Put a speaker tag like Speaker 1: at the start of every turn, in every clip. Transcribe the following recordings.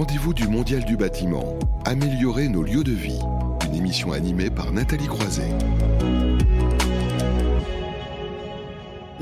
Speaker 1: rendez-vous du Mondial du bâtiment. Améliorer nos lieux de vie. Une émission animée par Nathalie Croiset.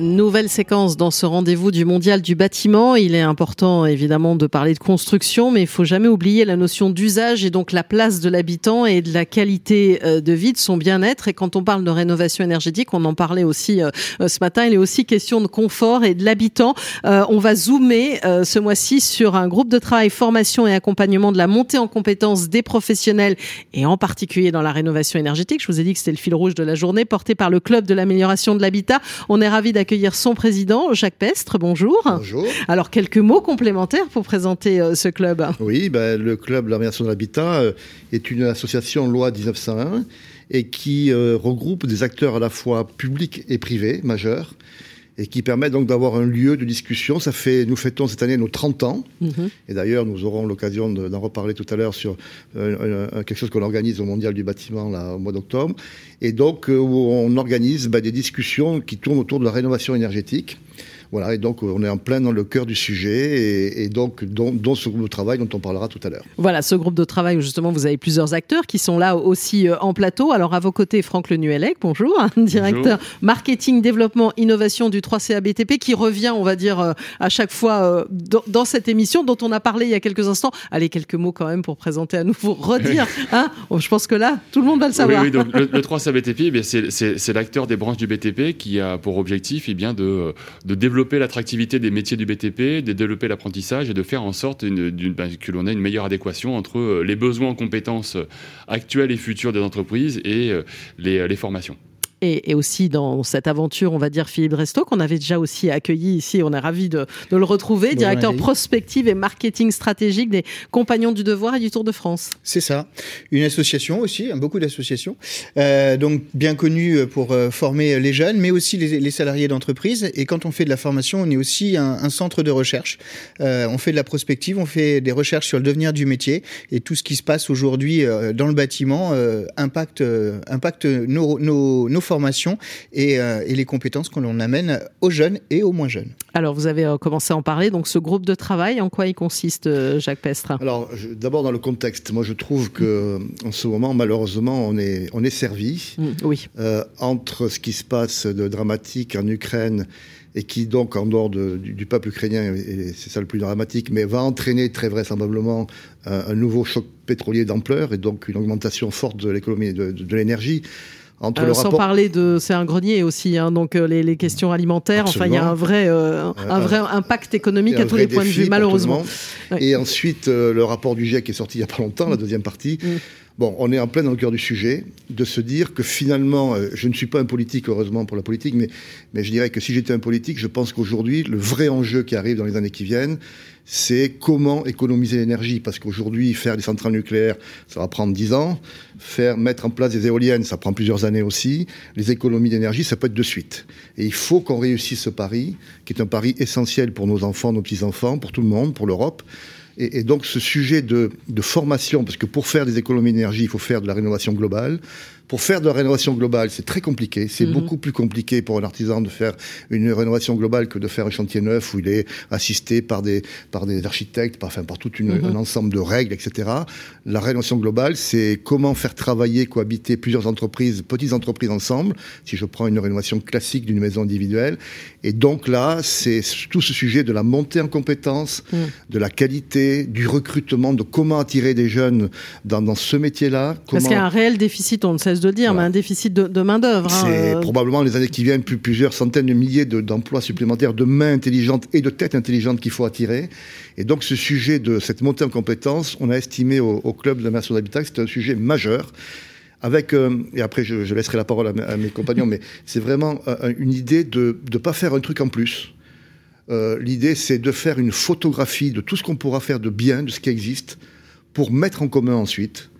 Speaker 2: Nouvelle séquence dans ce rendez-vous du mondial du bâtiment. Il est important évidemment de parler de construction, mais il faut jamais oublier la notion d'usage et donc la place de l'habitant et de la qualité euh, de vie, de son bien-être. Et quand on parle de rénovation énergétique, on en parlait aussi euh, euh, ce matin, il est aussi question de confort et de l'habitant. On va zoomer ce mois-ci sur un groupe de travail formation et accompagnement de la montée en compétences des professionnels et en particulier dans la rénovation énergétique. Je vous ai dit que c'était le fil rouge de la journée porté par le club de l'amélioration de l'habitat. On est ravi d'accueillir accueillir son président, Jacques Pestre. Bonjour.
Speaker 3: Bonjour.
Speaker 2: Alors, quelques mots complémentaires pour présenter euh, ce club.
Speaker 3: Oui, ben, le club de l'amélioration de l'habitat euh, est une association loi 1901 et qui euh, regroupe des acteurs à la fois publics et privés majeurs et qui permet donc d'avoir un lieu de discussion. Ça fait, nous fêtons cette année nos 30 ans, mhm. et d'ailleurs nous aurons l'occasion d'en reparler tout à l'heure sur euh, quelque chose qu'on organise au Mondial du bâtiment là, au mois d'octobre, et donc euh, où on organise ben, des discussions qui tournent autour de la rénovation énergétique. Voilà, et donc on est en plein dans le cœur du sujet, et, donc dans, ce groupe de travail dont on parlera tout à l'heure.
Speaker 2: Voilà, ce groupe de travail où justement vous avez plusieurs acteurs qui sont là aussi euh, en plateau. Alors à vos côtés, Franck Lenuelec, bonjour, hein, directeur marketing, développement, innovation du 3CA BTP, qui revient, on va dire, euh, à chaque fois euh, dans, cette émission dont on a parlé il y a quelques instants. Allez, quelques mots quand même pour présenter à nouveau, redire. Hein je pense que là, tout le monde va le savoir.
Speaker 4: Oui, donc le, 3CA BTP, eh c'est l'acteur des branches du BTP qui a pour objectif eh bien, de, de développer développer l'attractivité des métiers du BTP, de développer l'apprentissage et de faire en sorte bah, que l'on ait une meilleure adéquation entre euh, les besoins en compétences actuelles et futures des entreprises et euh, les formations
Speaker 2: et, aussi dans cette aventure, on va dire Philippe Resto, qu'on avait déjà aussi accueilli ici. On est ravi de, de le retrouver, directeur prospective et marketing stratégique des Compagnons du Devoir et du Tour de France.
Speaker 5: C'est ça. Une association aussi, hein, beaucoup d'associations, euh, donc bien connue pour euh, former les jeunes, mais aussi les, les salariés d'entreprise. Et quand on fait de la formation, on est aussi un, un centre de recherche. Euh, on fait de la prospective, on fait des recherches sur le devenir du métier et tout ce qui se passe aujourd'hui euh, dans le bâtiment euh, impacte, impacte nos, nos, nos formation euh, et, les compétences que l'on amène aux jeunes et aux moins jeunes.
Speaker 2: Alors, vous avez euh, commencé à en parler. Donc, ce groupe de travail, en quoi il consiste, euh, Jacques Pestre?
Speaker 3: Alors, d'abord dans le contexte. Moi, je trouve que en ce moment, malheureusement, on est, on est servi.
Speaker 2: Mmh, oui.
Speaker 3: entre ce qui se passe de dramatique en Ukraine et qui donc en dehors du, peuple ukrainien, et c'est ça le plus dramatique, mais va entraîner très vraisemblablement un, nouveau choc pétrolier d'ampleur et donc une augmentation forte de l'économie de, de l'énergie.
Speaker 2: Entre euh, sans parler de, c'est un grenier aussi, hein, donc euh, les, les, questions alimentaires. Enfin, il y a un vrai, euh, un vrai impact économique à tous les points de vue, malheureusement.
Speaker 3: Et ensuite, le rapport du GIEC est sorti il y a pas longtemps, la deuxième partie. Mm. Bon, on est en plein dans le cœur du sujet, de se dire que finalement, je ne suis pas un politique, heureusement pour la politique, mais, mais je dirais que si j'étais un politique, je pense qu'aujourd'hui, le vrai enjeu qui arrive dans les années qui viennent, c'est comment économiser l'énergie. Parce qu'aujourd'hui, faire des centrales nucléaires, ça va prendre 10 ans. Faire, mettre en place des éoliennes, ça prend plusieurs années aussi. Les économies d'énergie, ça peut être de suite. Et il faut qu'on réussisse ce pari, qui est un pari essentiel pour nos enfants, nos petits-enfants, pour tout le monde, pour l'Europe. Et, donc ce sujet de, formation, parce que pour faire des économies d'énergie, il faut faire de la rénovation globale. Pour faire de la rénovation globale, c'est très compliqué. C'est mhm. beaucoup plus compliqué pour un artisan de faire une rénovation globale que de faire un chantier neuf où il est assisté par des, par des architectes, par, enfin, par tout une, mhm. un ensemble de règles, etc. La rénovation globale, c'est comment faire travailler, cohabiter plusieurs entreprises, petites entreprises ensemble, si je prends une rénovation classique d'une maison individuelle. Et donc là, c'est tout ce sujet de la montée en compétences, mhm. de la qualité, du recrutement, de comment attirer des jeunes dans, dans ce métier-là.
Speaker 2: Parce qu'il y a un réel déficit, on le sait de le dire, mais un déficit de, main-d'œuvre.
Speaker 3: Hein, c'est euh. probablement les années qui viennent plus, plusieurs centaines de milliers d'emplois supplémentaires, de mains intelligentes et de têtes intelligentes qu'il faut attirer. Et donc, ce sujet de cette montée en compétences, on a estimé au, club de la Nation d'Habitat que c'était un sujet majeur avec, euh, et après je, laisserai la parole à, mes compagnons, mais c'est vraiment euh, une idée de ne pas faire un truc en plus. L'idée, c'est de faire une photographie de tout ce qu'on pourra faire de bien, de ce qui existe, pour mettre en commun ensuite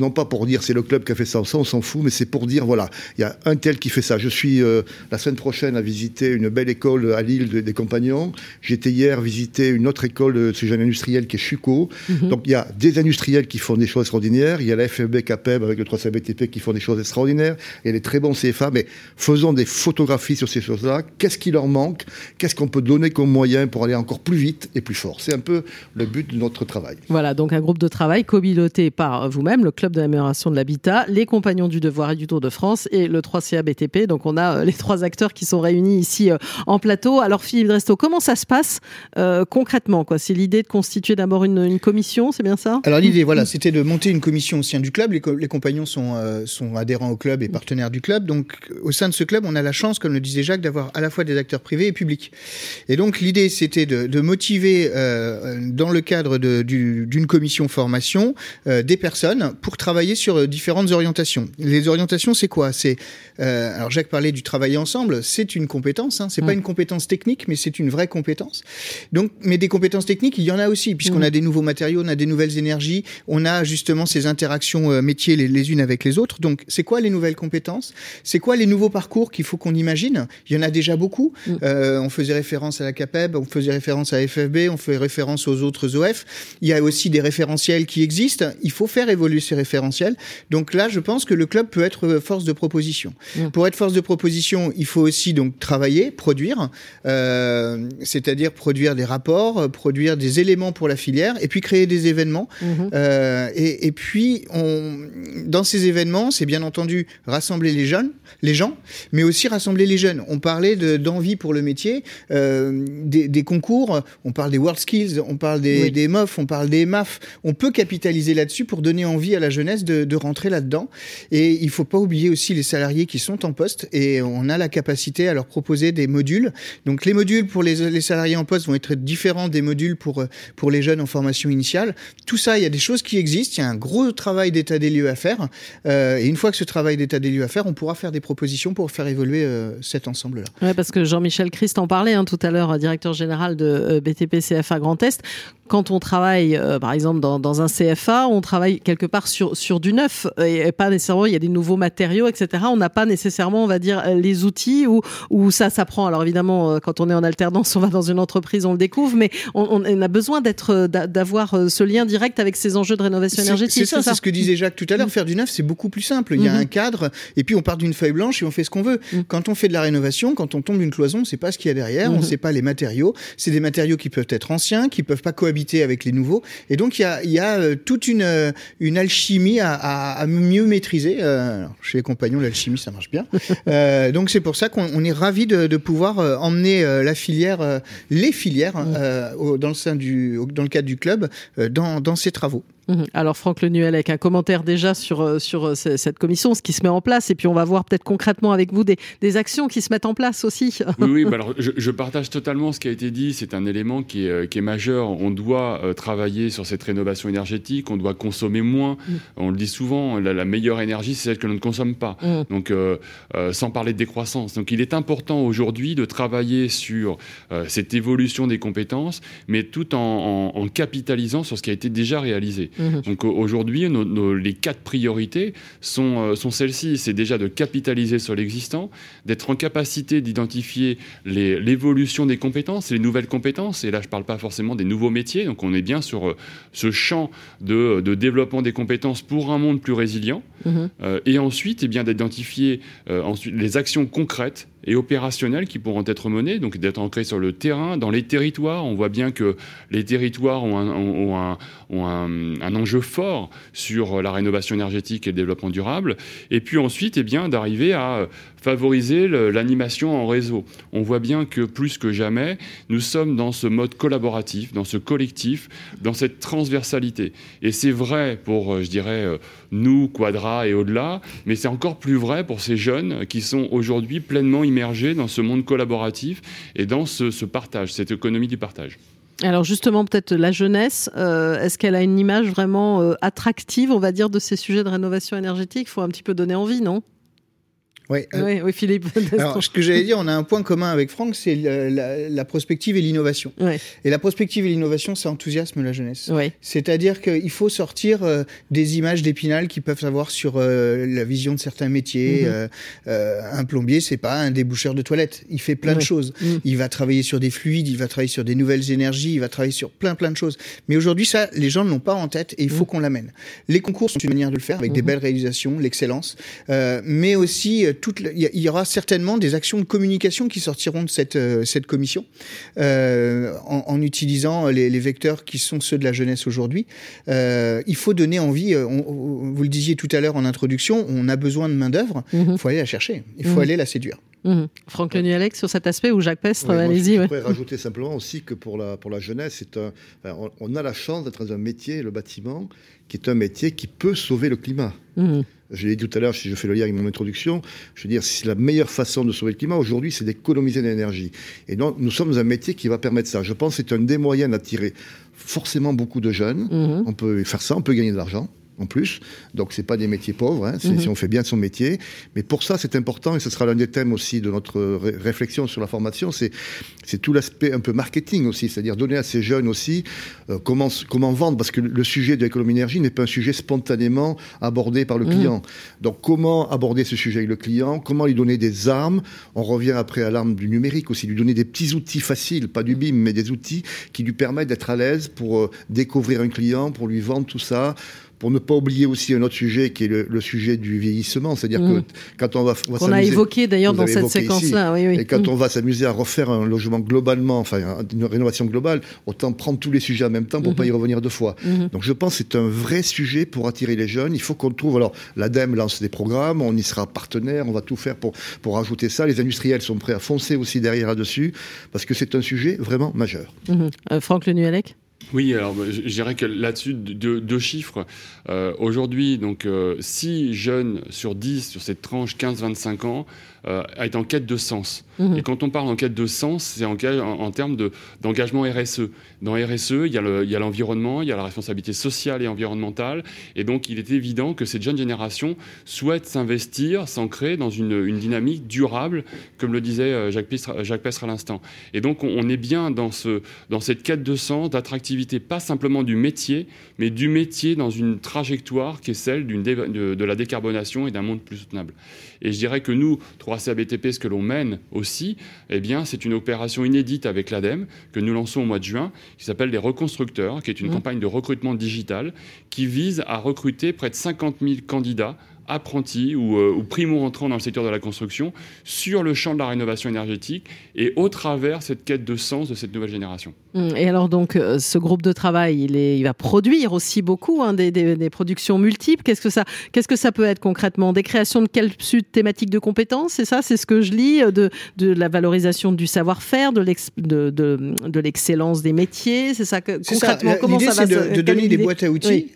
Speaker 3: non pas pour dire c'est le club qui a fait ça, ça on s'en fout, mais c'est pour dire voilà, il y a un tel qui fait ça. Je suis euh, la semaine prochaine à visiter une belle école à Lille des compagnons. J'étais hier visiter une autre école de ce jeune industriel qui est Chuco. Mhm. Donc il y a des industriels qui font des choses extraordinaires. Il y a la FFB CAPEB avec le 3CBTP qui font des choses extraordinaires. Il y a des très bons CFA, mais faisons des photographies sur ces choses-là. Qu'est-ce qui leur manque? Qu'est-ce qu'on peut donner comme moyen pour aller encore plus vite et plus fort? C'est un peu le but de notre travail.
Speaker 2: Voilà, donc un groupe de travail copiloté par vous-même, le Club de l'amélioration de l'habitat, les Compagnons du Devoir et du Tour de France et le 3CA BTP. Donc on a euh, les trois acteurs qui sont réunis ici euh, en plateau. Alors Philippe Dresto, comment ça se passe euh, concrètement C'est l'idée de constituer d'abord une, commission, c'est bien ça?
Speaker 5: Alors l'idée, voilà, c'était de monter une commission au sein du club. Les, compagnons sont, adhérents au club et partenaires du club. Donc au sein de ce club, on a la chance, comme le disait Jacques, d'avoir à la fois des acteurs privés et publics. Et donc l'idée, c'était de, motiver dans le cadre d'une commission formation des personnes pour travailler sur différentes orientations. Les orientations, c'est quoi? C'est euh, alors Jacques parlait du travailler ensemble, c'est une compétence, hein, c'est pas mm. une compétence technique, mais c'est une vraie compétence. Donc, mais des compétences techniques, il y en a aussi, puisqu'on mm. a des nouveaux matériaux, on a des nouvelles énergies, on a justement ces interactions euh, métiers les, les, unes avec les autres. Donc, c'est quoi les nouvelles compétences? C'est quoi les nouveaux parcours qu'il faut qu'on imagine? Il y en a déjà beaucoup. Mm. Euh, on faisait référence à la CAPEB, on faisait référence à FFB, on fait référence aux autres OF. Il y a aussi des référentiels qui existent. Il faut faire évoluer ces référentiels. Donc là, je pense que le club peut être euh, force de proposition. Mm. Pour être force de proposition, il faut aussi donc travailler, produire, euh, c'est-à-dire produire des rapports, produire des éléments pour la filière, et puis créer des événements. Mm-hmm. Euh, et, et, puis, on, dans ces événements, c'est bien entendu rassembler les jeunes, les gens, mais aussi rassembler les jeunes. On parlait d'envie pour le métier, euh, des, des, concours, on parle des World Skills, on parle des, des MOF, on parle des MAF. On peut capitaliser là-dessus pour donner envie à la jeunesse de, rentrer là-dedans. Et il faut pas oublier aussi les salariés qui sont en poste et on a la capacité à leur proposer des modules. Donc les modules pour les, salariés en poste vont être différents des modules pour, pour les jeunes en formation initiale. Tout ça, il y a des choses qui existent, il y a un gros travail d'état des lieux à faire. Euh, et une fois que ce travail d'état des lieux à faire, on pourra faire des propositions pour faire évoluer euh, cet ensemble-là.
Speaker 2: Ouais, parce que Jean-Michel Christ en parlait hein, tout à l'heure, directeur général de euh, BTP CFA Grand Est quand on travaille, euh, par exemple, dans, dans, un CFA, on travaille quelque part sur, sur du neuf et, pas nécessairement, il y a des nouveaux matériaux, etc. On n'a pas nécessairement, on va dire, les outils où, où ça s'apprend. Alors évidemment, euh, quand on est en alternance, on va dans une entreprise, on le découvre, mais on, on a besoin d'être, euh, d'avoir ce lien direct avec ces enjeux de rénovation énergétique.
Speaker 5: C'est ça, c'est ce que disait Jacques tout à l'heure. Mm. Faire du neuf, c'est beaucoup plus simple. Il y a mm-hmm. un cadre et puis on part d'une feuille blanche et on fait ce qu'on veut. Mm. Quand on fait de la rénovation, quand on tombe une cloison, on ne sait pas ce qu'il y a derrière, on ne mm-hmm. sait pas les matériaux. C'est des matériaux qui peuvent être anciens, qui peuvent pas cohabiter avec les nouveaux. Et donc il y a, y a euh, toute une, euh, une alchimie à, à, mieux maîtriser. Euh, chez les compagnons, l'alchimie, ça marche bien. euh, donc c'est pour ça qu'on est ravi de, de, pouvoir emmener la filière, les filières, mmh. dans le sein du, dans le cadre du club, dans, dans ces travaux.
Speaker 2: Mhm. Alors Franck Lenuel avec un commentaire déjà sur, euh, sur euh, cette commission, ce qui se met en place, et puis on va voir peut-être concrètement avec vous des, des, actions qui se mettent en place aussi.
Speaker 4: Oui, oui bah alors je, je, partage totalement ce qui a été dit, c'est un élément qui est, qui est majeur. On doit euh, travailler sur cette rénovation énergétique, on doit consommer moins. Mm. On le dit souvent, la, la meilleure énergie, c'est celle que l'on ne consomme pas. Mm. Donc euh, sans parler de décroissance. Donc il est important aujourd'hui de travailler sur cette évolution des compétences, mais tout en, en, en capitalisant sur ce qui a été déjà réalisé. Mhm. Donc aujourd'hui, les quatre priorités sont, euh, sont celles-ci. C'est déjà de capitaliser sur l'existant, d'être en capacité d'identifier l'évolution des compétences, les nouvelles compétences. Et là, je ne parle pas forcément des nouveaux métiers. Donc on est bien sur euh, ce champ de, de développement des compétences pour un monde plus résilient. Mhm. Euh, et ensuite, eh bien d'identifier ensuite les actions concrètes et opérationnelles qui pourront être menées, donc d'être ancrées sur le terrain, dans les territoires. On voit bien que les territoires ont un, ont un, un, un enjeu fort sur la rénovation énergétique et le développement durable. Et puis ensuite, eh bien, d'arriver à favoriser l'animation en réseau. On voit bien que plus que jamais, nous sommes dans ce mode collaboratif, dans ce collectif, dans cette transversalité. Et c'est vrai pour, euh, je dirais, euh, nous, Quadra et au-delà, mais c'est encore plus vrai pour ces jeunes qui sont aujourd'hui pleinement immergés dans ce monde collaboratif et dans ce, partage, cette économie du partage.
Speaker 2: Alors justement, peut-être la jeunesse, euh, est-ce qu'elle a une image vraiment attractive, on va dire, de ces sujets de rénovation énergétique? Il faut un petit peu donner envie, non? Oui, oui, Philippe.
Speaker 5: Alors, ce que j'allais dire, on a un point commun avec Franck, c'est la, prospective et l'innovation. Et la prospective et l'innovation, ça enthousiasme la jeunesse. C'est-à-dire qu'il faut sortir des images d'épinal qu'ils peuvent avoir sur la vision de certains métiers. Mhm. un plombier, c'est pas un déboucheur de toilettes. Il fait plein de choses. Mhm. Il va travailler sur des fluides, il va travailler sur des nouvelles énergies, il va travailler sur plein plein de choses. Mais aujourd'hui, ça, les gens ne l'ont pas en tête et il faut mm. qu'on l'amène. Les concours sont une manière de le faire avec des belles réalisations, l'excellence, euh, mais aussi euh, il y, aura certainement des actions de communication qui sortiront de cette euh, cette commission en, utilisant les, vecteurs qui sont ceux de la jeunesse aujourd'hui. il faut donner envie. vous le disiez tout à l'heure en introduction, on a besoin de main d'œuvre. Il mm-hmm. faut aller la chercher. Il faut mm-hmm. aller la séduire.
Speaker 2: Mmh. Franck Lenuy-Alex sur cet aspect ou Jacques Pestre, allez-y.
Speaker 3: Je pourrais rajouter simplement aussi que pour la, pour la jeunesse, c'est un, on, a la chance d'être dans un métier, le bâtiment, qui est un métier qui peut sauver le climat. Mmh. Je l'ai dit tout à l'heure, si je fais le lien avec mon introduction, je veux dire, c'est la meilleure façon de sauver le climat aujourd'hui, c'est d'économiser l'énergie. Et donc, nous sommes un métier qui va permettre ça. Je pense que c'est un des moyens d'attirer forcément beaucoup de jeunes. Mmh. On peut faire ça, on peut gagner de l'argent en plus. Donc, c'est pas des métiers pauvres, hein, mhm. si on fait bien son métier. Mais pour ça, c'est important, et ce sera l'un des thèmes aussi de notre réflexion sur la formation, c'est tout l'aspect un peu marketing aussi, c'est-à-dire donner à ces jeunes aussi euh, comment, comment vendre, parce que le sujet de l'économie-énergie n'est pas un sujet spontanément abordé par le mhm. client. Donc, comment aborder ce sujet avec le client? Comment lui donner des armes? On revient après à l'arme du numérique aussi, lui donner des petits outils faciles, pas du BIM, mais des outils qui lui permettent d'être à l'aise pour euh, découvrir un client, pour lui vendre tout ça pour ne pas oublier aussi un autre sujet qui est le, sujet du vieillissement, c'est-à-dire que mm. quand on va,
Speaker 2: on qu'on a évoqué d'ailleurs dans cette séquence-là, oui, oui.
Speaker 3: et quand mm. on va s'amuser à refaire un logement globalement, enfin une rénovation globale, autant prendre tous les sujets en même temps pour ne pas y mm-hmm. revenir deux fois. Mm-hmm. Donc je pense que c'est un vrai sujet pour attirer les jeunes. Il faut qu'on trouve. Alors l'ADEME lance des programmes, on y sera partenaire, on va tout faire pour pour rajouter ça. Les industriels sont prêts à foncer aussi derrière là-dessus parce que c'est un sujet vraiment majeur.
Speaker 2: Mm-hmm. Euh, Franck Lenuelec
Speaker 4: oui, alors je, dirais que là-dessus, deux, chiffres. Euh, aujourd'hui, donc 6 euh, jeunes sur 10 sur cette tranche 15-25 ans euh, est en quête de sens. Mhm. Et quand on parle en quête de sens, c'est en, en, termes d'engagement RSE. Dans RSE, il y a l'environnement, il y a la responsabilité sociale et environnementale. Et donc, il est évident que cette jeune génération souhaite s'investir, s'ancrer dans une, une, dynamique durable, comme le disait Jacques Pestre, Jacques Pestre à l'instant. Et donc, on, est bien dans, ce, dans cette quête de sens, d'attractivité, pas simplement du métier, mais du métier dans une trajectoire qui est celle de, de la décarbonation et d'un monde plus soutenable. Et je dirais que nous, 3CABTP, ce que l'on mène aussi, eh bien, c'est une opération inédite avec l'ADEME que nous lançons au mois de juin, qui s'appelle les reconstructeurs, qui est une mmh. campagne de recrutement digital qui vise à recruter près de 50 000 candidats apprentis ou, euh, ou primo-entrants dans le secteur de la construction sur le champ de la rénovation énergétique et au travers cette quête de sens de cette nouvelle génération.
Speaker 2: Hum, et alors donc euh, ce groupe de travail, il, est, il va produire aussi beaucoup hein, des, des, productions multiples. Qu'est-ce que ça, qu'est-ce que ça peut être concrètement? Des créations de capsules thématiques de compétences, c'est ça? C'est ce que je lis euh, de, de la valorisation du savoir-faire, de, de, de, l'excellence des métiers. C'est ça que concrètement comment ça va
Speaker 5: de, de donner des boîtes à outils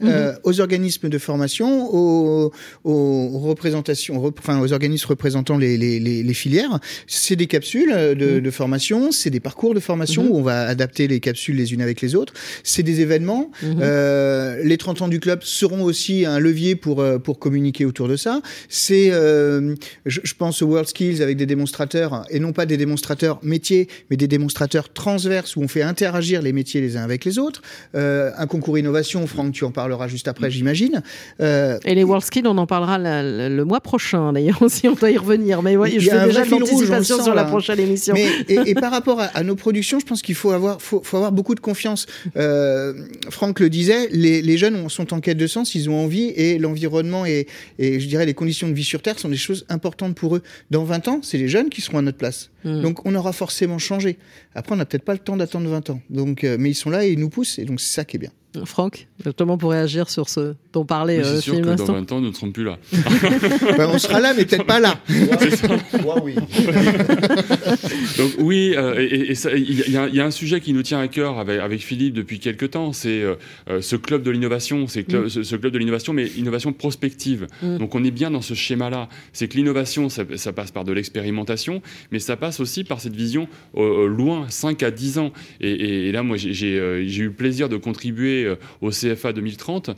Speaker 5: aux organismes de formation, aux, aux aux représentations, enfin aux organismes représentant les, les, les, filières. C'est des capsules de, mmh. de formation, c'est des parcours de formation mmh. où on va adapter les capsules les unes avec les autres. C'est des événements. Mmh. Euh, les 30 ans du club seront aussi un levier pour euh, pour communiquer autour de ça. C'est, euh, je, je, pense aux World Skills avec des démonstrateurs et non pas des démonstrateurs métiers, mais des démonstrateurs transverses où on fait interagir les métiers les uns avec les autres. Euh, un concours innovation, Franck, tu en parleras juste après, j'imagine.
Speaker 2: Euh, et les World Skills, on en parlera le mois prochain, d'ailleurs, aussi, on doit y revenir. Mais je fais déjà l'anticipation sur la prochaine émission.
Speaker 5: Mais, et, par rapport à, nos productions, je pense qu'il faut avoir, faut, faut, avoir beaucoup de confiance. Euh, Franck le disait, les, les, jeunes sont en quête de sens, ils ont envie, et l'environnement et, et, je dirais les conditions de vie sur Terre sont des choses importantes pour eux. Dans 20 ans, c'est les jeunes qui seront à notre place. Hmm. Donc on aura forcément changé. Après, on n'a peut-être pas le temps d'attendre 20 ans. Donc, euh, mais ils sont là et ils nous poussent, et donc c'est ça qui est bien.
Speaker 2: Franck, justement pour réagir sur ce dont parlait oui,
Speaker 4: C'est euh, sûr que dans 20 ans, nous ne serons plus là.
Speaker 5: Ben, on sera là, mais peut-être pas là.
Speaker 4: Moi, oui. Donc oui, euh, et il y, a un sujet qui nous tient à cœur avec, avec Philippe depuis quelques temps, c'est euh, ce club de l'innovation, c'est mm. ce, club de l'innovation, mais innovation prospective. Mm. Donc on est bien dans ce schéma-là. C'est que l'innovation, ça, passe par de l'expérimentation, mais ça passe aussi par cette vision loin, 5 à 10 ans. Et, et là, moi, j'ai eu le plaisir de contribuer euh, au CFA 2030,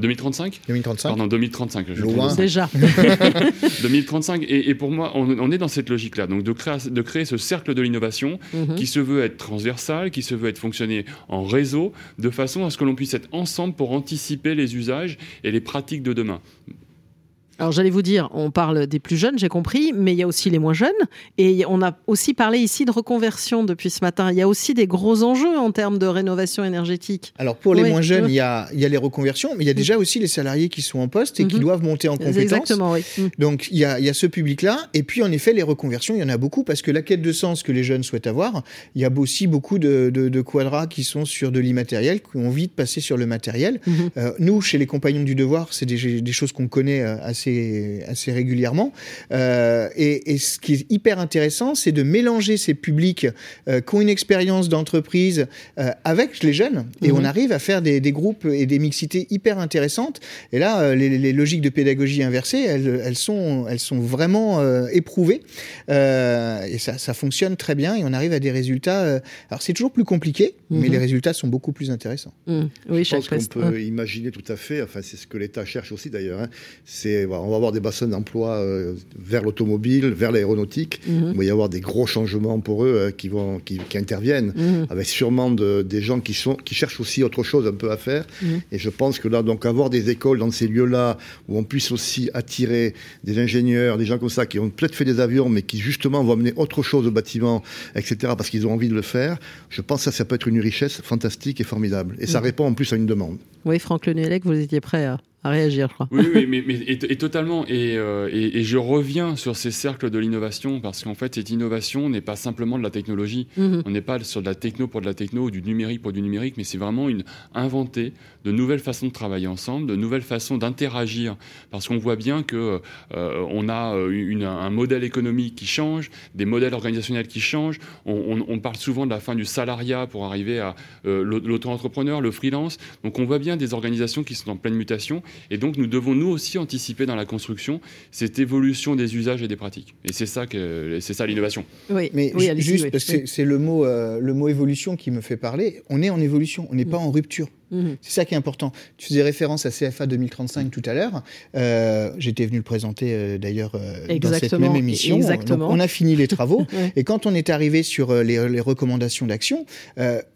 Speaker 4: 2035
Speaker 5: 2035.
Speaker 4: Pardon, 2035. Je
Speaker 5: Loin.
Speaker 2: Déjà.
Speaker 4: 2035. Et, et pour moi, on, on est dans cette logique-là. Donc de créer, de créer ce cercle de l'innovation
Speaker 2: Mhm.
Speaker 4: qui se veut être transversal, qui se veut être fonctionner en réseau, de façon à ce que l'on puisse être ensemble pour anticiper les usages et les pratiques de demain.
Speaker 2: Alors j'allais vous dire, on parle des plus jeunes, j'ai compris, mais il y a aussi les moins jeunes. Et on a aussi parlé ici de reconversion depuis ce matin. Il y a aussi des gros enjeux en termes de rénovation énergétique.
Speaker 5: Alors pour les
Speaker 2: Oui,
Speaker 5: moins jeunes, il y a, il y a les reconversions, mais il y a déjà aussi les salariés qui sont en poste et qui
Speaker 2: Mhm.
Speaker 5: doivent monter en compétences.
Speaker 2: Exactement, oui. Mm.
Speaker 5: Donc il y a, il y a ce public-là, et puis en effet les reconversions, il y en a beaucoup parce que la quête de sens que les jeunes souhaitent avoir, il y a aussi beaucoup de, de, de quadras qui sont sur de l'immatériel, qui ont envie de passer sur le matériel.
Speaker 2: Mhm.
Speaker 5: Euh, nous, chez les compagnons du devoir, c'est des, des choses qu'on connaît euh, assez, assez régulièrement. Euh, et, et ce qui est hyper intéressant, c'est de mélanger ces publics euh, qui ont une expérience d'entreprise euh, avec les jeunes, et
Speaker 2: Mhm.
Speaker 5: on arrive à faire des, des groupes et des mixités hyper intéressantes. Et là, les, les logiques de pédagogie inversée, elles, elles sont, elles sont vraiment euh, éprouvées, Euh, et ça, ça fonctionne très bien, et on arrive à des résultats. euh, alors c'est toujours plus compliqué, mais
Speaker 2: Mhm.
Speaker 5: les résultats sont beaucoup plus intéressants.
Speaker 2: Mm. Oui,
Speaker 3: Je pense qu'on peut imaginer tout à fait, enfin c'est ce que l'État cherche aussi d'ailleurs, hein. c'est voilà, on va avoir des bassins d'emploi euh, vers l'automobile, vers l'aéronautique,
Speaker 2: Mhm.
Speaker 3: il va y avoir des gros changements pour eux euh, qui, vont, qui, qui interviennent,
Speaker 2: Mhm.
Speaker 3: avec sûrement de- des gens qui, sont, qui cherchent aussi autre chose un peu à faire.
Speaker 2: Mhm.
Speaker 3: Et je pense que là, donc avoir des écoles dans ces lieux-là où on puisse aussi attirer des ingénieurs, des gens comme ça qui ont peut-être fait des avions, mais qui justement vont amener autre chose au bâtiment, etc., parce qu'ils ont envie de le faire, je pense que ça, ça peut être une richesse fantastique et formidable. Et ça répond en plus à une demande.
Speaker 2: Oui, Franck Lenelec, vous étiez prêt à, à réagir, je crois.
Speaker 4: Oui, oui, mais, mais et, et totalement. Et, euh, et, et je reviens sur ces cercles de l'innovation parce qu'en fait, cette innovation n'est pas simplement de la technologie.
Speaker 2: Mhm.
Speaker 4: On n'est pas sur de la techno pour de la techno ou du numérique pour du numérique, mais c'est vraiment une inventer de nouvelles façons de travailler ensemble, de nouvelles façons d'interagir, parce qu'on voit bien que euh, on a euh, une, un modèle économique qui change, des modèles organisationnels qui changent. On, on- on parle souvent de la fin du salariat pour arriver à euh, l'au- l'auto-entrepreneur, le freelance. Donc on voit bien des organisations qui sont en pleine mutation, et donc nous devons nous aussi anticiper dans la construction cette évolution des usages et des pratiques. Et c'est ça que c'est ça l'innovation.
Speaker 2: Oui,
Speaker 5: Mais
Speaker 2: oui,
Speaker 5: juste
Speaker 2: oui.
Speaker 5: parce que c'est- c'est le mot, euh, le mot évolution qui me fait parler. On est en évolution, on n'est pas en rupture.
Speaker 2: Mhm.
Speaker 5: C'est ça qui est important. Tu faisais référence à CFA 2035 tout à l'heure. Euh, J'étais venu le présenter euh, d'ailleurs euh, dans cette même émission.
Speaker 2: exactement.
Speaker 5: Donc, on a fini les travaux.
Speaker 2: Ouais.
Speaker 5: Et quand on est arrivé sur les, les recommandations d'action,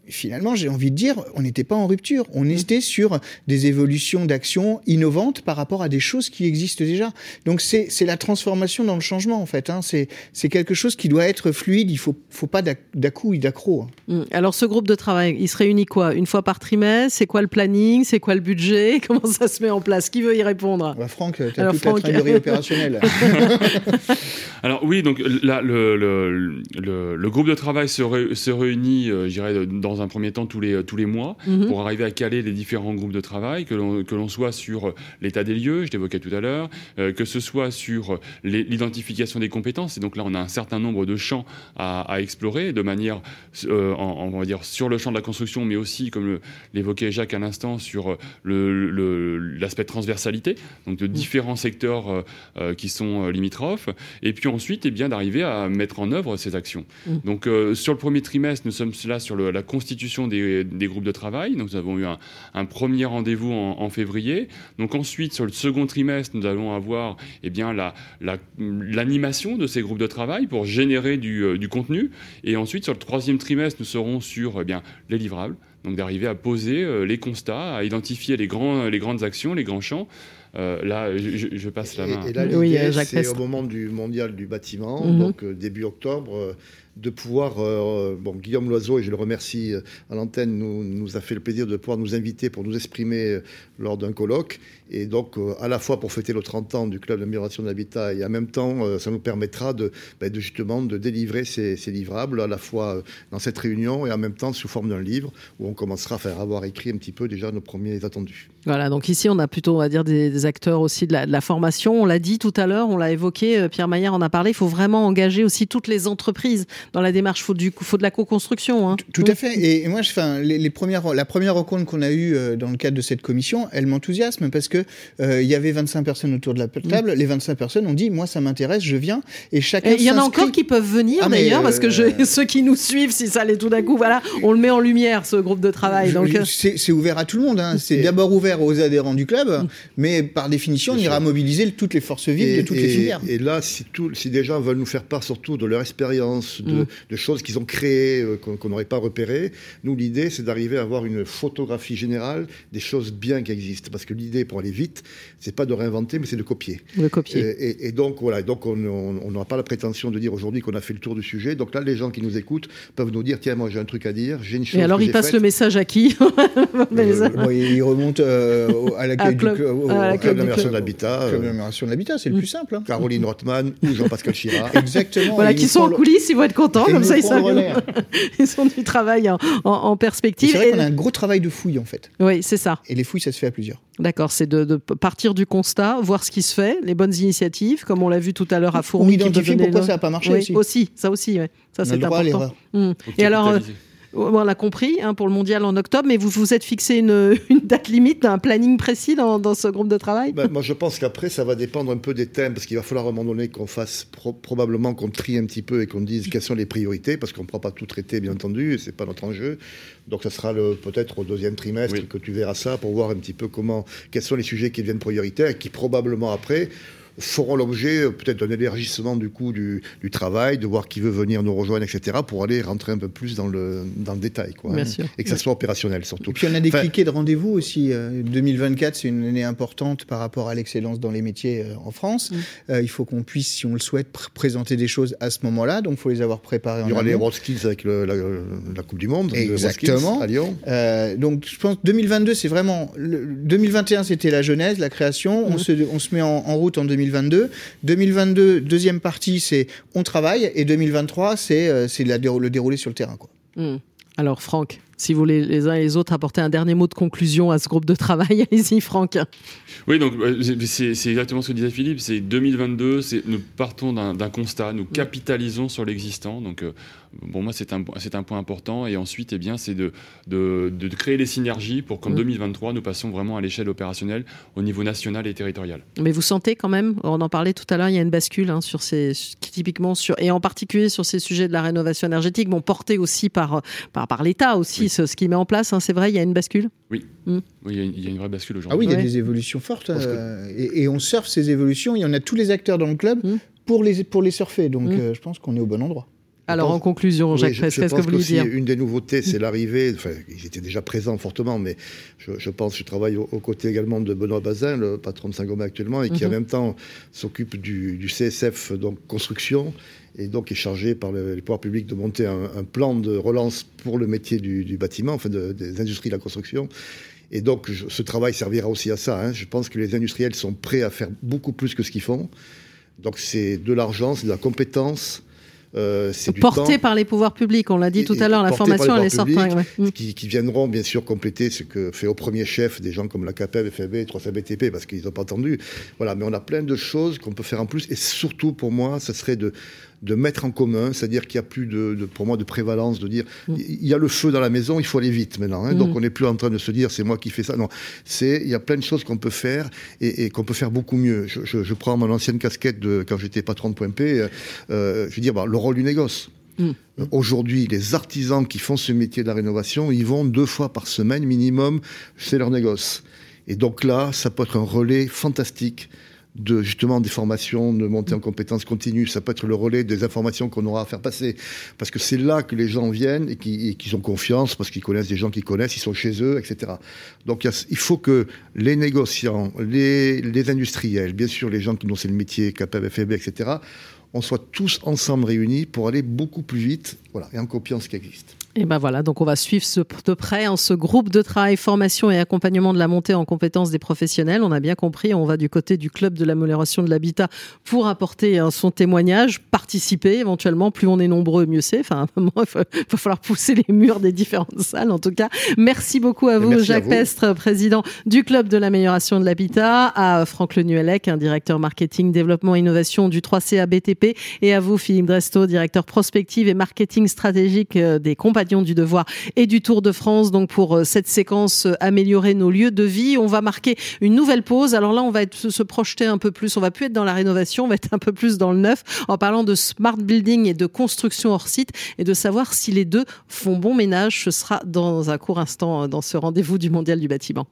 Speaker 5: finalement, j'ai envie de dire, on n'était pas en rupture. On était sur des évolutions d'action innovantes par rapport à des choses qui existent déjà. Donc c'est la transformation dans le changement en fait. Hein. C'est quelque chose qui doit être fluide. Il faut faut pas d'ac- d'à-coup et d'accro. hein.
Speaker 2: Alors, ce groupe de travail, il se réunit quoi? Une fois par trimestre? C'est quoi le planning C'est quoi le budget Comment ça se met en place Qui veut y répondre?
Speaker 5: Bah, Franck, tu as
Speaker 2: Alors,
Speaker 5: toute
Speaker 2: Franck.
Speaker 5: la trésorerie opérationnelle.
Speaker 4: Alors oui, donc là, le, le, le, le groupe de travail se, ré- se réunit, euh, je dirais, dans un premier temps tous les, tous les mois
Speaker 2: Mhm.
Speaker 4: pour arriver à caler les différents groupes de travail, que l'on que l'on soit sur l'état des lieux, je l'évoquais tout à l'heure, euh, que ce soit sur les- l'identification des compétences. Et donc là, on a un certain nombre de champs à, à explorer de manière, euh, en- on va dire, sur le champ de la construction, mais aussi, comme l'évoquait Jacques à l'instant, sur le- l'aspect transversalité, donc de différents secteurs euh, euh, qui sont euh, limitrophes. Et puis ensuite, eh bien, d'arriver à mettre en œuvre ces actions.
Speaker 2: Mm.
Speaker 4: Donc, euh, sur le premier trimestre, nous sommes là sur le- la constitution des, des groupes de travail. Donc, nous avons eu un, un premier rendez-vous en, en février. Donc, ensuite, sur le second trimestre, nous allons avoir eh bien, la- la- l'animation de ces groupes de travail pour générer du, euh, du contenu. Et ensuite, sur le troisième trimestre, nous serons sur eh bien, les livrables. Donc, d'arriver à poser euh, les constats, à identifier les, grands, les grandes actions, les grands champs. Euh, là, je, passe la main.
Speaker 3: Et, et là,
Speaker 2: Oui, euh,
Speaker 3: c'est au moment du mondial du bâtiment,
Speaker 2: Mhm.
Speaker 3: donc euh, début octobre, euh, de pouvoir. euh, bon, Guillaume Loiseau, et je le remercie euh, à l'antenne, nous, a fait le plaisir de pouvoir nous inviter pour nous exprimer euh, lors d'un colloque. Et donc, à la fois pour fêter le 30 ans du Club d'amélioration de l'habitat, et en même temps, ça nous permettra de, ben, de justement de délivrer ces, livrables, à la fois dans cette réunion et en même temps sous forme d'un livre, où on commencera à faire avoir écrit un petit peu déjà nos premiers attendus.
Speaker 2: Voilà, donc ici, on a plutôt, on va dire, des, acteurs aussi de la, de la formation. On l'a dit tout à l'heure, on l'a évoqué, Pierre Maillard en a parlé, il faut vraiment engager aussi toutes les entreprises dans la démarche. Il faut, du, faut de la co-construction. Hein.
Speaker 5: Tout à fait. Et, moi, je, les, les, premières, la première rencontre qu'on a eue euh, dans le cadre de cette commission, elle m'enthousiasme parce que euh, il y avait 25 personnes autour de la table. Mm. Les 25 personnes ont dit, moi, ça m'intéresse, je viens. Et chacun. Il
Speaker 2: y en a encore qui peuvent venir ah, d'ailleurs, parce que je, ceux qui nous suivent, si ça allait tout d'un coup, voilà, on le met en lumière, ce groupe de travail. Donc
Speaker 5: c'est ouvert à tout le monde. Hein. C'est d'abord ouvert aux adhérents du club, mm. mais par définition, on ira mobiliser toutes les forces vives de toutes les filières.
Speaker 3: Et là, si, tout, si des gens veulent nous faire part surtout de leur expérience, de, mm. de, choses qu'ils ont créées, euh, qu'on n'aurait pas repérées, nous, l'idée, c'est d'arriver à avoir une photographie générale des choses bien qui existent. Parce que l'idée, pour aller vite, c'est pas de réinventer, mais c'est de copier.
Speaker 2: De copier.
Speaker 3: Et, et, et donc, voilà, donc on n'aura pas la prétention de dire aujourd'hui qu'on a fait le tour du sujet. Donc là, les gens qui nous écoutent peuvent nous dire tiens, moi j'ai un truc à dire, j'ai une chose.
Speaker 2: Et alors, ils passent le message à qui
Speaker 5: euh, bon, Il remonte euh, à l'accueil du club,
Speaker 3: au, à club d'amélioration de l'habitat.
Speaker 5: Club d'amélioration de l'habitat, c'est le plus simple. Hein.
Speaker 3: Caroline Rothman ou Jean-Pascal Chirac.
Speaker 5: Exactement.
Speaker 2: Voilà, qui sont en coulisses, ils vont être contents, comme ça ils, sont, ils sont du travail en, en, en perspective.
Speaker 5: C'est vrai qu'on a un gros travail de fouille en fait.
Speaker 2: Oui, c'est ça.
Speaker 5: Et les fouilles, ça se fait à plusieurs.
Speaker 2: D'accord, c'est de, de, partir du constat, voir ce qui se fait, les bonnes initiatives, comme on l'a vu tout à l'heure à Fourmi. Ou
Speaker 5: identifier pourquoi le... ça n'a pas marché
Speaker 2: oui,
Speaker 5: aussi.
Speaker 2: aussi. Ça aussi, ouais. ça c'est important. Mmh. Et alors, euh, on l'a compris hein, pour le mondial en octobre, mais vous vous êtes fixé une, une date limite, un planning précis dans, dans ce groupe de travail?
Speaker 3: Ben, Moi, je pense qu'après, ça va dépendre un peu des thèmes, parce qu'il va falloir à un moment donné qu'on fasse pro probablement qu'on trie un petit peu et qu'on dise quelles sont les priorités, parce qu'on ne pourra pas tout traiter, bien entendu, et c'est pas notre enjeu. Donc, ça sera peut-être au deuxième trimestre oui. que tu verras ça pour voir un petit peu comment, quels sont les sujets qui deviennent prioritaires et qui probablement après feront l'objet euh, peut-être d'un élargissement du coup du, du, travail, de voir qui veut venir nous rejoindre, etc., pour aller rentrer un peu plus dans le, dans le détail. Quoi,
Speaker 2: Bien
Speaker 3: hein,
Speaker 2: sûr.
Speaker 3: Et que ça soit opérationnel surtout.
Speaker 5: Et puis on a des enfin, cliquets de rendez-vous aussi. Euh, 2024, c'est une année importante par rapport à l'excellence dans les métiers euh, en France. Mm. Euh, il faut qu'on puisse, si on le souhaite, pr présenter des choses à ce moment-là. Donc il faut les avoir préparées en
Speaker 3: Il y aura les WorldSkills avec le, la, la, Coupe du Monde.
Speaker 5: Exactement.
Speaker 3: à Lyon.
Speaker 5: Euh, donc je pense 2022, c'est vraiment... Le, 2021, c'était la genèse, la création. Mm. On, se, on se met en, en route en 2022. 2022, deuxième partie, c'est on travaille, et 2023, c'est euh, le déroulé sur le terrain. Quoi.
Speaker 2: Mmh. Alors, Franck, si vous voulez les uns et les autres apporter un dernier mot de conclusion à ce groupe de travail, allez-y, Franck.
Speaker 4: Oui, donc euh, c'est exactement ce que disait Philippe. C'est 2022, nous partons d'un constat, nous capitalisons sur l'existant. Donc, euh, pour moi, c'est un, un point important. Et ensuite, eh bien, c'est de, de, de, créer les synergies pour qu'en mmh. 2023, nous passions vraiment à l'échelle opérationnelle au niveau national et territorial.
Speaker 2: Mais vous sentez quand même, on en parlait tout à l'heure, il y a une bascule hein, sur ces, typiquement sur, et en particulier sur ces sujets de la rénovation énergétique, bon, portés aussi par, par, par l'État aussi, oui. Ce, ce qui met en place, hein, c'est vrai, il y a une bascule
Speaker 4: Oui, mmh. oui il, y a une, il, y a une, vraie bascule aujourd'hui.
Speaker 5: Ah oui, il y a ouais. des évolutions fortes. Euh, et, et, on surfe ces évolutions, il y en a tous les acteurs dans le club mmh. pour, les, pour les surfer. Donc euh, je pense qu'on est au bon endroit.
Speaker 2: Alors, pense, en conclusion, Jacques oui, qu'est-ce que vous voulez dire
Speaker 3: Une des nouveautés, c'est l'arrivée, enfin, ils étaient déjà présents fortement, mais je, je pense, je travaille aux, aux, côtés également de Benoît Bazin, le patron de Saint-Gobain actuellement, et qui mm -hmm. en même temps s'occupe du, du, CSF, donc construction, et donc est chargé par le, les pouvoirs publics de monter un, un, plan de relance pour le métier du, du bâtiment, enfin de, des industries de la construction. Et donc, je, ce travail servira aussi à ça. Hein. Je pense que les industriels sont prêts à faire beaucoup plus que ce qu'ils font. Donc, c'est de l'argent, c'est de la compétence,
Speaker 2: euh, porté par les pouvoirs publics, on l'a dit et, tout à l'heure, la formation elle est sortie.
Speaker 3: Ouais. Qui, qui, viendront bien sûr compléter ce que fait au premier chef des gens comme la CAPEB, FAB, 3BTP, parce qu'ils n'ont pas entendu. Voilà, mais on a plein de choses qu'on peut faire en plus, et surtout pour moi, ce serait de, de mettre en commun, c'est-à-dire qu'il n'y a plus de, de, pour moi de prévalence, de dire mm. il y a le feu dans la maison, il faut aller vite maintenant. Hein, mm. Donc on n'est plus en train de se dire c'est moi qui fais ça. Non, c'est il y a plein de choses qu'on peut faire et, et qu'on peut faire beaucoup mieux. Je, je, je, prends mon ancienne casquette de quand j'étais patron de Point P. Euh, je veux dire bah, le rôle du négoce. Mmh. Aujourd'hui, les artisans qui font ce métier de la rénovation, ils vont deux fois par semaine minimum, c'est leur négoce. Et donc là, ça peut être un relais fantastique de justement des formations, de montée en compétences continues. Ça peut être le relais des informations qu'on aura à faire passer. Parce que c'est là que les gens viennent et qu'ils qu ont confiance, parce qu'ils connaissent des gens qui connaissent, ils sont chez eux, etc. Donc il faut que les négociants, les, les industriels, bien sûr les gens dont c'est le métier, CAPEB, FEB, etc., on soit tous ensemble réunis pour aller beaucoup plus vite voilà, et en copiant ce qui existe.
Speaker 2: Et ben voilà, donc on va suivre ce, de près en ce groupe de travail, formation et accompagnement de la montée en compétences des professionnels. On a bien compris, on va du côté du club de l'amélioration de l'habitat pour apporter hein, son témoignage, participer éventuellement. Plus on est nombreux, mieux c'est. Enfin, il va, falloir pousser les murs des différentes salles. En tout cas, merci beaucoup à vous, Jacques Pestre, président du club de l'amélioration de l'habitat, à Franck Lenuelec, un directeur marketing, développement, innovation du 3CA BTP, et à vous, Philippe Dresto, directeur prospective et marketing stratégique euh, des compagnies du Devoir et du Tour de France. Donc pour euh, cette séquence, euh, améliorer nos lieux de vie, on va marquer une nouvelle pause. Alors là, on va se projeter un peu plus. On va plus être dans la rénovation, on va être un peu plus dans le neuf en parlant de smart building et de construction hors site et de savoir si les deux font bon ménage. Ce sera dans un court instant euh, dans ce rendez-vous du Mondial du bâtiment.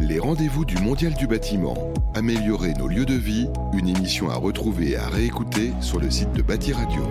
Speaker 1: Les rendez-vous du Mondial du bâtiment. Améliorer nos lieux de vie, une émission à retrouver et à réécouter sur le site de Bâti Radio.